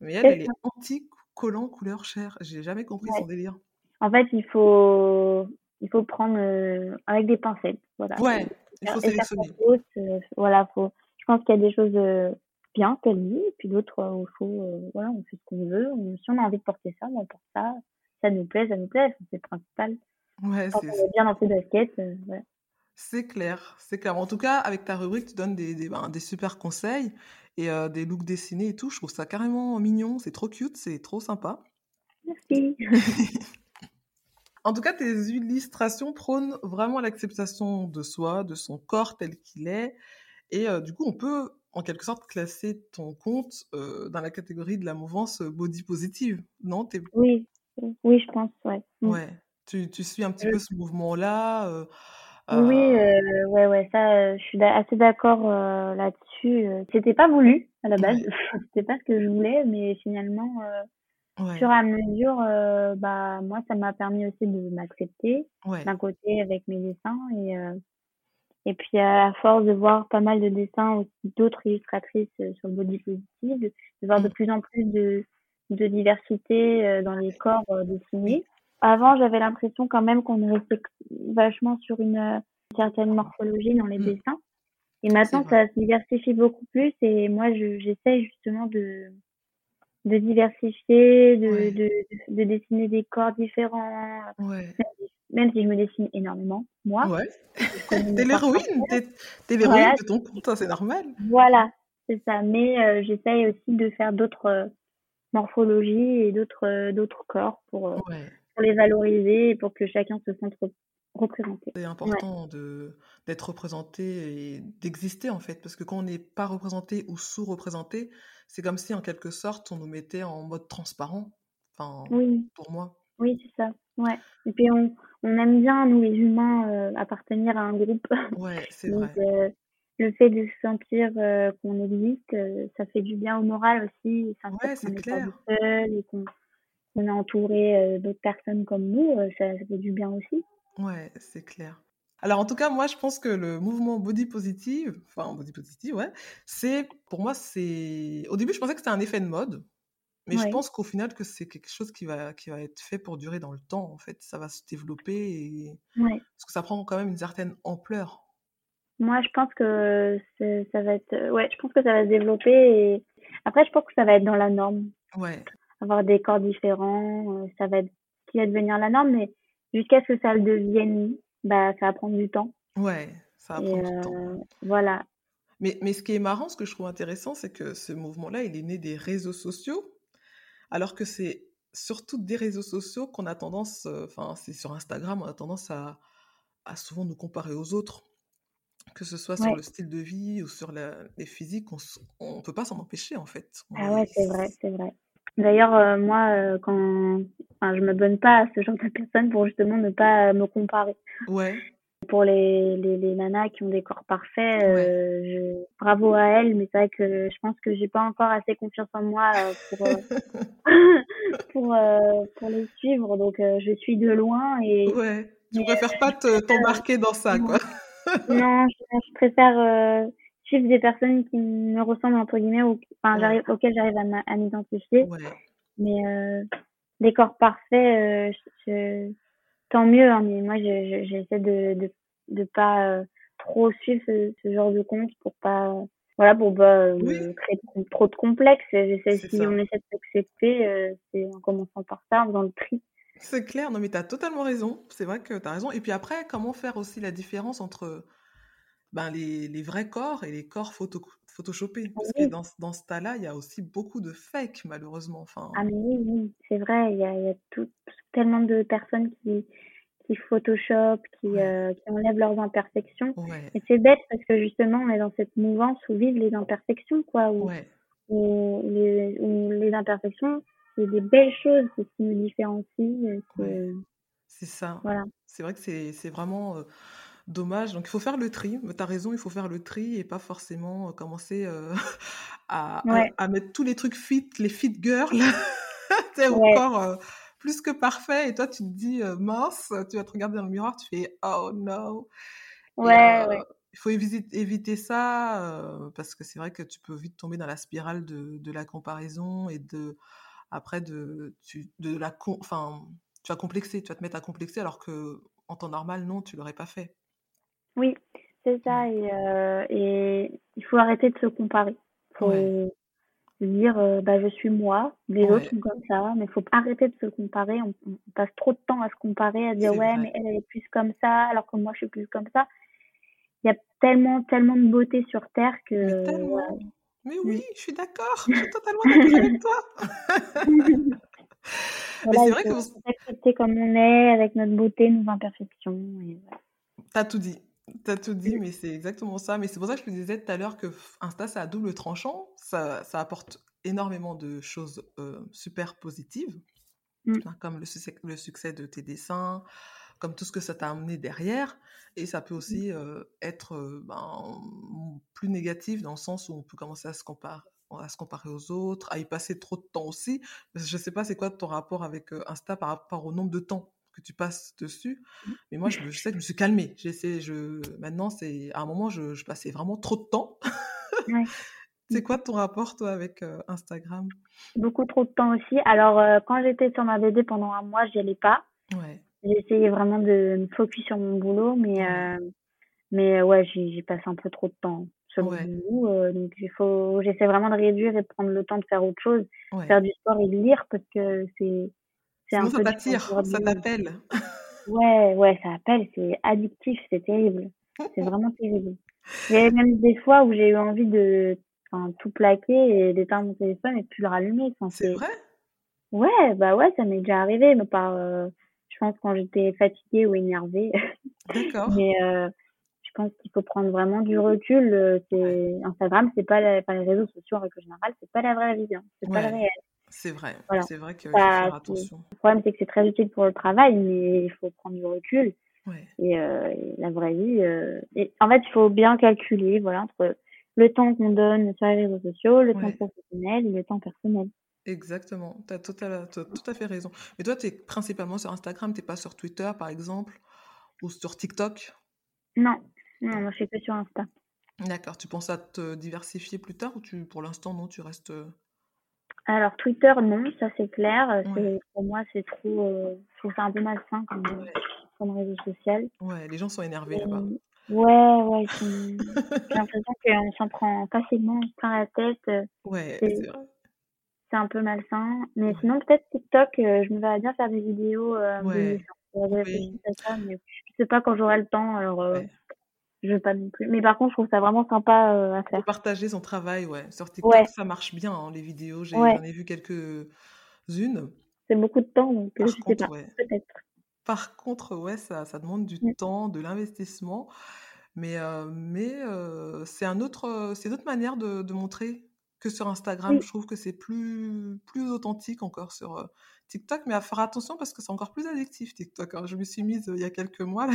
Mais elle, elle est anti-collant couleur chair. J'ai jamais compris son délire. En fait, il faut, il faut prendre euh, avec des pincettes. Voilà. Ouais, il faut sélectionner. Euh, voilà, faut... Je pense qu'il y a des choses euh, bien qu'elle dit, et puis d'autres où il faut, voilà, on fait ce qu'on veut. si on a envie de porter ça, on porte ça. Ça nous plaît, ça nous plaît, c'est le principal. Ouais, c'est bien dans ses baskets. Ouais. C'est clair, c'est clair. En tout cas, avec ta rubrique, tu donnes des, des, ben, des super conseils et euh, des looks dessinés et tout. Je trouve ça carrément mignon, c'est trop cute, c'est trop sympa. Merci. en tout cas, tes illustrations prônent vraiment l'acceptation de soi, de son corps tel qu'il est. Et euh, du coup, on peut en quelque sorte classer ton compte euh, dans la catégorie de la mouvance body positive, non Oui, oui, je pense, ouais. Mm. Ouais, tu, tu suis un petit peu ce mouvement-là. Oui, euh, ouais, ouais, ça, euh, je suis assez d'accord euh, là-dessus. C'était pas voulu à la base, c'était pas ce que je voulais, mais finalement, euh, et à mesure, bah moi, ça m'a permis aussi de m'accepter d'un côté avec mes dessins et et puis à force de voir pas mal de dessins aussi d'autres illustratrices sur le body positive, de voir de mmh. plus en plus de de diversité dans les corps dessinés. Avant, j'avais l'impression quand même qu'on restait vachement sur une, euh, certaine morphologie dans les mmh. dessins. Et maintenant, ça se diversifie beaucoup plus. Et moi, j'essaie justement de, de diversifier, de, de, de, dessiner des corps différents. Ouais. Même, si, je me dessine énormément, moi. Ouais. T'es l'héroïne, t'es l'héroïne de ton compte, c'est normal. Voilà, c'est ça. Mais euh, j'essaye aussi de faire d'autres euh, morphologies et d'autres d'autres corps pour, ouais pour les valoriser et pour que chacun se sente représenté. C'est important de d'être représenté et d'exister en fait, parce que quand on n'est pas représenté ou sous-représenté, c'est comme si en quelque sorte on nous mettait en mode transparent. Enfin, oui. pour moi. Oui, c'est ça. Ouais. Et puis on, on aime bien nous les humains euh, appartenir à un groupe. Ouais, c'est vrai. Euh, le fait de sentir euh, qu'on existe, ça fait du bien au moral aussi. Ouais, c'est clair. seul et qu'on on est entouré d'autres personnes comme nous, euh, ça, fait du bien aussi. Ouais, c'est clair. Alors en tout cas, moi je pense que le mouvement body positive, enfin body positive, ouais, c'est pour moi c'est. Au début, je pensais que c'était un effet de mode, mais je pense qu'au final que c'est quelque chose qui va qui va être fait pour durer dans le temps. En fait, ça va se développer et ouais. parce que ça prend quand même une certaine ampleur. Moi, je pense que ça va être, ouais, je pense que ça va se développer et après, je pense que ça va être dans la norme. Ouais avoir des corps différents, euh, ça va être qui va devenir la norme, mais jusqu'à ce que ça le devienne, bah, ça va prendre du temps. Ouais, ça va prendre du temps. Euh, voilà. Mais, mais ce qui est marrant, ce que je trouve intéressant, c'est que ce mouvement-là, il est né des réseaux sociaux, alors que c'est surtout des réseaux sociaux qu'on a tendance, euh, enfin, c'est sur Instagram, on a tendance à, à souvent nous comparer aux autres. que ce soit sur le style de vie ou sur les physiques, on ne peut pas s'en empêcher en fait. ah ouais, c'est vrai, c'est vrai. D'ailleurs, euh, moi, euh, quand enfin, je me donne pas à ce genre de personnes pour justement ne pas me comparer. Ouais. Pour les, les, les nanas qui ont des corps parfaits, euh, je... bravo à elles, mais c'est vrai que je pense que j'ai pas encore assez confiance en moi pour, pour, pour les suivre. Donc, je suis de loin et. Ouais. Tu préfères pas t'embarquer dans ça, quoi. non, je, préfère suivre des personnes qui me ressemblent entre guillemets ou enfin auxquelles j'arrive à m'identifier. Mais euh, des corps parfaits euh, tant mieux hein, mais moi j'essaie de, de de pas euh, trop suivre ce, ce, genre de compte pour pas voilà pour pas créer trop de complexes. J'essaie si on essaie de s'accepter c'est en commençant par ça en faisant le tri. C'est clair. Non mais tu as totalement raison. C'est vrai que tu as raison. Et puis après comment faire aussi la différence entre ben, les, les, vrais corps et les corps photo, photoshopés. Parce que dans, dans ce tas-là, il y a aussi beaucoup de fake, malheureusement. Enfin... Ah, mais oui, oui, c'est vrai. Il y a, il y a tout, tellement de personnes qui, qui photoshop, qui, euh, qui enlèvent leurs imperfections. Et c'est bête parce que justement, on est dans cette mouvance où vivent les imperfections, quoi. Où, où les, où les imperfections, c'est des belles choses, c'est ce qui nous différencie. C'est ça. Voilà. C'est vrai que c'est vraiment. Euh, dommage. Donc il faut faire le tri. Tu as raison, il faut faire le tri et pas forcément euh, commencer euh, à, à, mettre tous les trucs fit, les fit girls. T'es encore euh, plus que parfait. Et toi, tu te dis mince, tu vas te regarder dans le miroir, tu fais oh no. Ouais, ouais. Il faut éviter, éviter ça parce que c'est vrai que tu peux vite tomber dans la spirale de, de la comparaison et de après de, tu, de la enfin tu vas complexer, tu vas te mettre à complexer alors que en temps normal non, tu l'aurais pas fait. Oui, c'est ça. Et, euh, et il faut arrêter de se comparer. Il faut dire euh, bah, je suis moi, les autres sont comme ça, mais il faut arrêter de se comparer. On, passe trop de temps à se comparer, à dire ouais, mais elle, est plus comme ça, alors que moi je suis plus comme ça. Il y a tellement, tellement de beauté sur Terre que. Mais, oui, je suis d'accord, je suis totalement d'accord avec toi. mais c'est vrai que vous. accepter comme on est, avec notre beauté, nos imperfections. Et. T'as tout dit. T'as tout dit, mais c'est exactement ça. Mais c'est pour ça que je te disais tout à l'heure que Insta, c'est à double tranchant. Ça, ça apporte énormément de choses euh, super positives, mmh. comme le, le, succès de tes dessins, comme tout ce que ça t'a amené derrière. Et ça peut aussi mmh. euh, être euh, ben, plus négatif dans le sens où on peut commencer à se comparer à se comparer aux autres, à y passer trop de temps aussi. Je ne sais pas c'est quoi ton rapport avec Insta par rapport au nombre de temps? Que tu passes dessus. Mmh. Mais moi, je, je sais que je me suis calmée. J'essaie, je, maintenant, c'est, à un moment, je, je, passais vraiment trop de temps. c'est quoi ton rapport, toi, avec euh, Instagram? Beaucoup trop de temps aussi. Alors, euh, quand j'étais sur ma BD pendant un mois, j'y allais pas. Ouais. Essayé vraiment de me focus sur mon boulot, mais, euh, mais ouais, j'y passe un peu trop de temps ouais. donc, il faut, j'essaie vraiment de réduire et de prendre le temps de faire autre chose, faire du sport et de lire parce que c'est, c'est un peu ça ça t'appelle. Ouais, ouais, ça appelle, c'est addictif, c'est terrible. C'est vraiment terrible. Il y a même des fois où j'ai eu envie de tout plaquer et d'éteindre mon téléphone et de plus le rallumer. c'est vrai? Ouais, bah ouais, ça m'est déjà arrivé, mais par, euh, je pense quand j'étais fatiguée ou énervée. D'accord. mais euh, je pense qu'il faut prendre vraiment du recul. Euh, c'est Instagram, c'est pas la... les réseaux sociaux en règle générale, c'est pas la vraie vie, hein. c'est pas le réel. C'est vrai, c'est vrai qu'il faut faire attention. Le problème, c'est que c'est très utile pour le travail, mais il faut prendre du recul. Et, euh, la vraie vie, euh, et en fait, il faut bien calculer, voilà, entre le temps qu'on donne sur les réseaux sociaux, le temps professionnel et le temps personnel. Exactement, tu as tout à, tout à fait raison. Mais toi, tu es principalement sur Instagram, tu pas sur Twitter, par exemple, ou sur TikTok? Non, non, moi, je suis que sur Insta. D'accord, tu penses à te diversifier plus tard ou tu, pour l'instant, non, tu restes... Euh, alors Twitter, non, ça c'est clair. Pour moi, c'est trop. Euh, je trouve ça un peu malsain comme, comme réseau social. Ouais, les gens sont énervés là-bas. Ouais, ouais. J'ai l'impression qu'on s'en prend facilement plein la tête. Euh, ouais, c'est un peu malsain. Mais sinon, peut-être TikTok, euh, je me vais bien faire des vidéos. ouais. oui. ça, mais je sais pas quand j'aurai le temps. Alors, je veux pas non plus. Mais par contre, je trouve ça vraiment sympa euh, à faire. Partager son travail, ouais. Sur TikTok, ça marche bien, hein, les vidéos. J'en ai, vu quelques-unes. C'est beaucoup de temps, donc euh, je sais pas, peut-être. Par contre, ouais, ça, ça demande du mm. temps, de l'investissement. Mais, mais c'est un autre, c'est d'autres manières de, de, montrer que sur Instagram. Je trouve que c'est plus, plus authentique encore sur TikTok, mais à faire attention parce que c'est encore plus addictif TikTok. Hein. Je me suis mise il y a quelques mois là.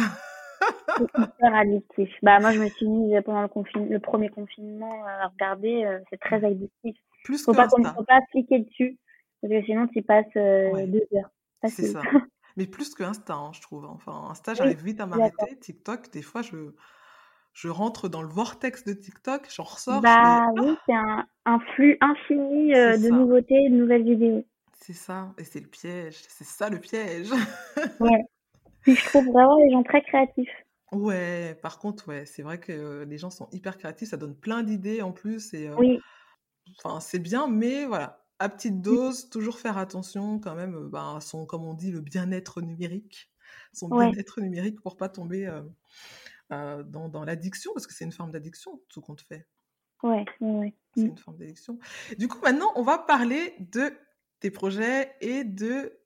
C'est hyper addictif. Bah, moi, je me suis mise pendant le, le premier confinement à regarder. c'est très addictif. Plus faut pas, faut pas cliquer dessus parce que sinon, tu passes deux heures. C'est ça. Mais plus que Insta, hein, je trouve. Enfin, Insta, j'arrive vite à m'arrêter. TikTok, des fois, je, je rentre dans le vortex de TikTok, j'en ressors. Bah oui, c'est un, un, flux infini euh, de nouveautés, de nouvelles vidéos. C'est ça, et c'est le piège. C'est ça le piège. ouais. Puis je trouve vraiment les gens très créatifs. Ouais, par contre, ouais, c'est vrai que les gens sont hyper créatifs, ça donne plein d'idées en plus. Et, euh, oui. Enfin, c'est bien, mais voilà, à petite dose, toujours faire attention quand même euh, à son, comme on dit, le bien-être numérique, son bien-être numérique pour pas tomber euh, euh, dans, dans l'addiction, parce que c'est une forme d'addiction, tout compte fait. Ouais, ouais. C'est mm. une forme d'addiction. Du coup, maintenant, on va parler de tes projets et de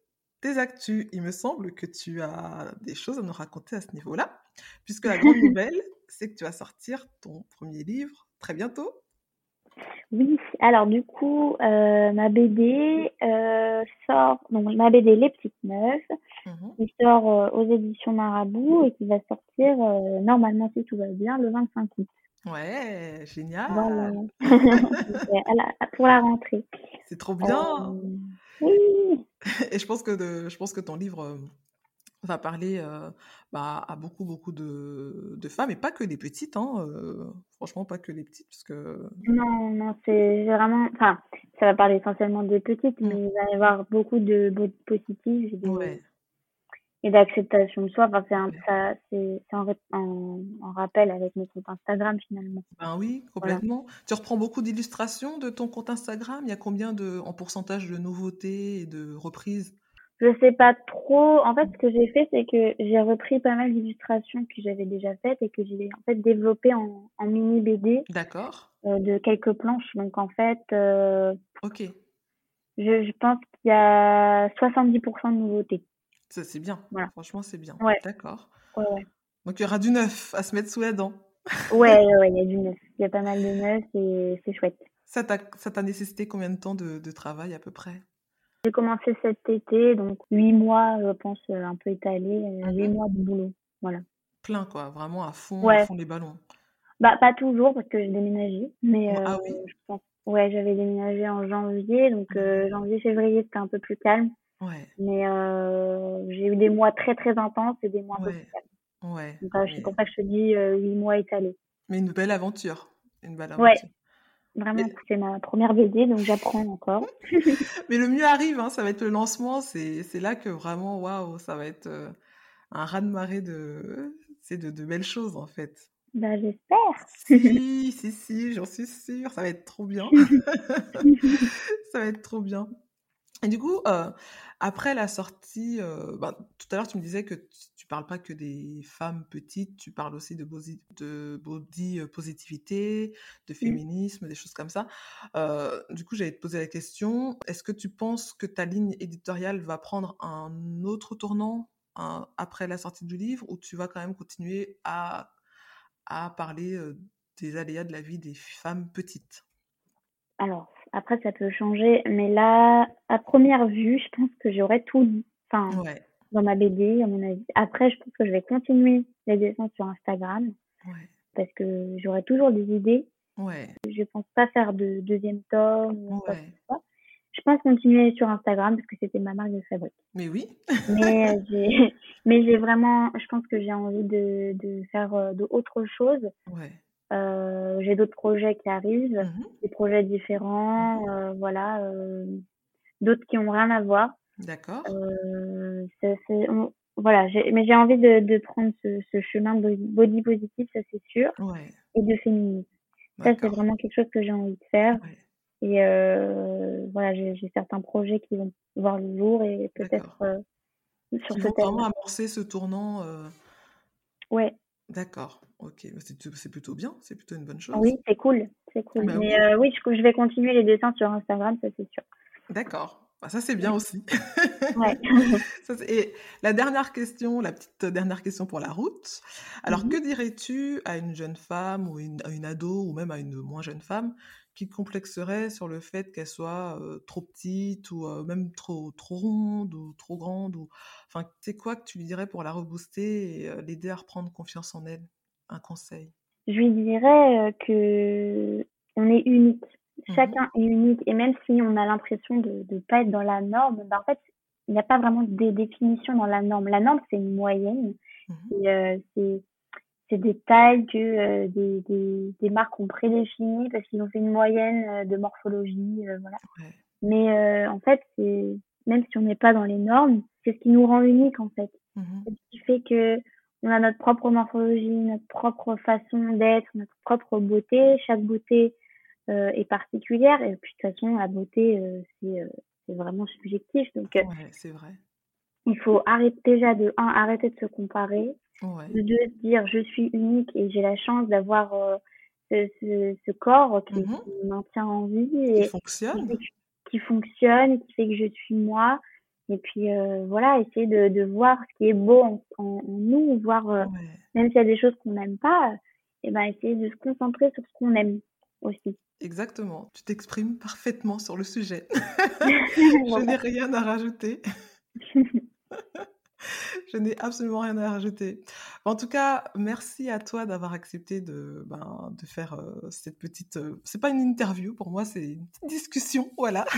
tes actus. Il me semble que tu as des choses à nous raconter à ce niveau-là, puisque la grande nouvelle, c'est que tu vas sortir ton premier livre très bientôt. Oui, alors du coup, euh, ma BD euh, sort, donc ma BD Les Petites Meufs, mmh qui sort euh, aux éditions Marabout et qui va sortir normalement, si tout va bien, le 25 août. Ouais, génial. pour la rentrée. C'est trop bien. Et je pense que de, je pense que ton livre va parler bah, à beaucoup, beaucoup de, de, femmes, et pas que des petites, hein, franchement, pas que les petites, parce que... Non, non, c'est vraiment... Enfin, ça va parler essentiellement des petites, mmh. mais il va y avoir beaucoup de positives et d'acceptation de soi. Enfin, c'est en, en, en, rappel avec mon compte Instagram, finalement. Ben oui, complètement. Tu reprends beaucoup d'illustrations de ton compte Instagram? Il y a combien de, en pourcentage de nouveautés et de reprises? Je sais pas trop. En fait, ce que j'ai fait, c'est que j'ai repris pas mal d'illustrations que j'avais déjà faites et que j'ai en fait développées en, en mini BD. D'accord. Euh, de quelques planches. Donc en fait. Euh, ok. Je, je pense qu'il y a 70% de nouveautés. Ça, c'est bien. Franchement, c'est bien. Ouais. D'accord. Ouais, ouais. Donc il y aura du neuf à se mettre sous la dent. ouais, ouais, il y a du neuf. Il y a pas mal de neuf et c'est chouette. Ça t'a nécessité combien de temps de, de travail à peu près? J'ai commencé cet été, donc huit mois, je pense, euh, un peu étalé, euh, huit mois de boulot. Voilà. Plein, quoi, vraiment à fond, à fond les ballons. Bah, pas toujours, parce que j'ai déménagé, mais ah euh, oui. je pense. Ouais, j'avais déménagé en janvier, donc janvier, février, c'était un peu plus calme. Ouais. Mais j'ai eu des mois très, très intenses et des mois un peu plus calmes. Ouais. Donc, c'est pour ça que je te dis huit mois étalés. Mais une belle aventure. Une belle aventure. Ouais. Vraiment, c'est ma première BD, donc j'apprends encore. Mais le mieux arrive, hein, ça va être le lancement. C'est là que vraiment, waouh, ça va être euh, un raz-de-marée de, de, de belles choses, en fait. Bah, j'espère. Si, si, si, j'en suis sûre. Ça va être trop bien. ça va être trop bien. Et du coup, euh, après la sortie, euh, bah, tout à l'heure, tu me disais que tu, ne parles pas que des femmes petites, tu parles aussi de, body, de body euh, positivité, de mmh. féminisme, des choses comme ça. Euh, du coup, j'allais te poser la question, est-ce que tu penses que ta ligne éditoriale va prendre un autre tournant après la sortie du livre ou tu vas quand même continuer à, à parler des aléas de la vie des femmes petites? Alors, après, ça peut changer, mais là, à première vue, je pense que j'aurais tout dit. Enfin, dans ma BD, à mon avis. Après, je pense que je vais continuer les dessins sur Instagram. Parce que j'aurai toujours des idées. Ouais. Je pense pas faire de deuxième tome Je pense continuer sur Instagram parce que c'était ma marque de fabrique. Mais oui. mais euh, j'ai, mais j'ai vraiment, je pense que j'ai envie de, de faire euh, de autre chose. Ouais. Euh, j'ai d'autres projets qui arrivent, mmh des projets différents, mmh euh, voilà, euh, d'autres qui ont rien à voir. D'accord. voilà, mais j'ai envie de, de prendre ce, ce, chemin body positif, ça c'est sûr, ouais. et de féminisme. Ça c'est vraiment quelque chose que j'ai envie de faire. Et voilà, j'ai certains projets qui vont voir le jour et peut-être sur ce thème. vraiment amorcer ce tournant. Ouais. D'accord. Ok, bah, c'est plutôt bien, c'est plutôt une bonne chose. Oui, c'est cool, c'est cool. Bah Mais oui, euh, oui je, je, vais continuer les dessins sur Instagram, ça c'est sûr. D'accord. Bah, ça, c'est bien aussi. et la dernière question, la petite dernière question pour la route. Alors, mmh que dirais-tu à une jeune femme ou une, à une ado ou même à une moins jeune femme qui complexerait sur le fait qu'elle soit trop petite ou même trop, trop ronde ou trop grande ou... Enfin, c'est quoi que tu lui dirais pour la rebooster et l'aider à reprendre confiance en elle? Un conseil Je lui dirais que on est unique Mmh chacun est unique et même si on a l'impression de ne pas être dans la norme, bah, en fait, il n'y a pas vraiment de définition dans la norme. La norme, c'est une moyenne. Mmh euh, c'est c'est des tailles que euh, des, des, des, marques ont prédéfinies parce qu'ils ont fait une moyenne euh, de morphologie. voilà. Mais en fait, c'est même si on n'est pas dans les normes, c'est ce qui nous rend unique en fait. Mmh c'est ce qui fait que on a notre propre morphologie, notre propre façon d'être, notre propre beauté. Chaque beauté euh, est particulière. Et puis, de toute façon, la beauté, euh, euh, c'est vraiment subjectif. Donc, c'est vrai. Il faut arrêter déjà de un, arrêter de se comparer. De se dire je suis unique et j'ai la chance d'avoir ce, ce, corps qui, mmh me maintient en vie et qui fonctionne, qui, fonctionne, qui fait que je suis moi. Et puis voilà, essayer de, de, voir ce qui est beau en, en, nous, voir même s'il y a des choses qu'on n'aime pas, et ben essayer de se concentrer sur ce qu'on aime aussi. Exactement, tu t'exprimes parfaitement sur le sujet. Je n'ai rien à rajouter. Je n'ai absolument rien à rajouter. En tout cas, merci à toi d'avoir accepté de, ben, de faire euh, cette petite. Euh, c'est pas une interview pour moi, c'est une petite discussion, voilà.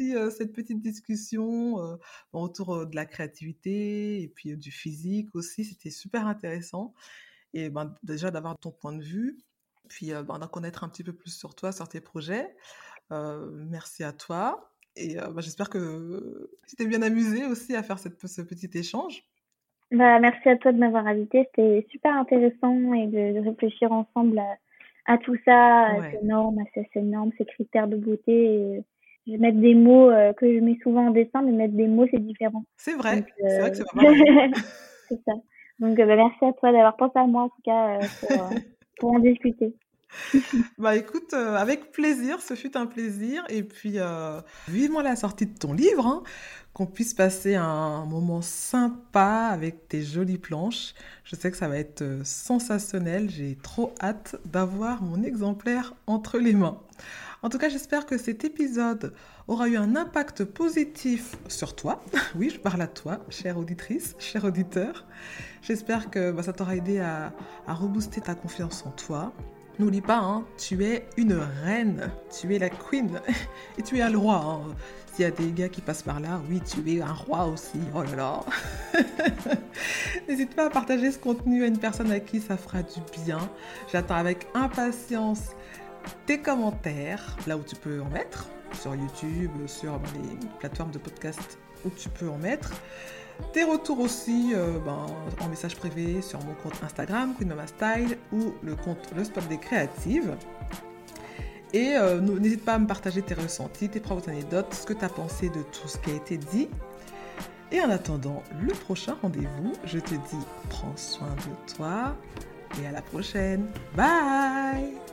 Euh, cette petite discussion autour de la créativité et puis du physique aussi. C'était super intéressant. Et ben, déjà d'avoir ton point de vue puis euh, bah, d'en connaître un petit peu plus sur toi, sur tes projets. Euh, merci à toi. Et euh, bah, j'espère que tu t'es bien amusé aussi à faire cette, ce petit échange. Bah, merci à toi de m'avoir invité. C'était super intéressant et de, réfléchir ensemble à, tout ça, à ces normes, à ces, normes, ces critères de beauté. je vais mettre des mots que je mets souvent en dessin, mais mettre des mots, c'est différent. C'est vrai. C'est vrai que c'est C'est ça. Donc, bah, merci à toi d'avoir pensé à moi, en tout cas, pour, pour en discuter. bah écoute, euh, avec plaisir, ce fut un plaisir. Et puis, euh, vivement la sortie de ton livre, hein, qu'on puisse passer un moment sympa avec tes jolies planches. Je sais que ça va être euh, sensationnel. J'ai trop hâte d'avoir mon exemplaire entre les mains. En tout cas, j'espère que cet épisode aura eu un impact positif sur toi. Oui, je parle à toi, chère auditrice, cher auditeur. J'espère que bah, ça t'aura aidé à, à rebooster ta confiance en toi, N'oublie pas, hein, tu es une reine, tu es la queen et tu es le roi. Hein. S'il y a des gars qui passent par là, oui, tu es un roi aussi. Oh là là. N'hésite pas à partager ce contenu à une personne à qui ça fera du bien. J'attends avec impatience tes commentaires, là où tu peux en mettre, sur YouTube, sur les plateformes de podcast où tu peux en mettre. Tes retours aussi euh, ben, en message privé sur mon compte Instagram, Queen Mama Style, ou le compte Le Spot des Créatives. Et euh, n'hésite pas à me partager tes ressentis, tes propres anecdotes, ce que tu as pensé de tout ce qui a été dit. Et en attendant le prochain rendez-vous, je te dis prends soin de toi et à la prochaine. Bye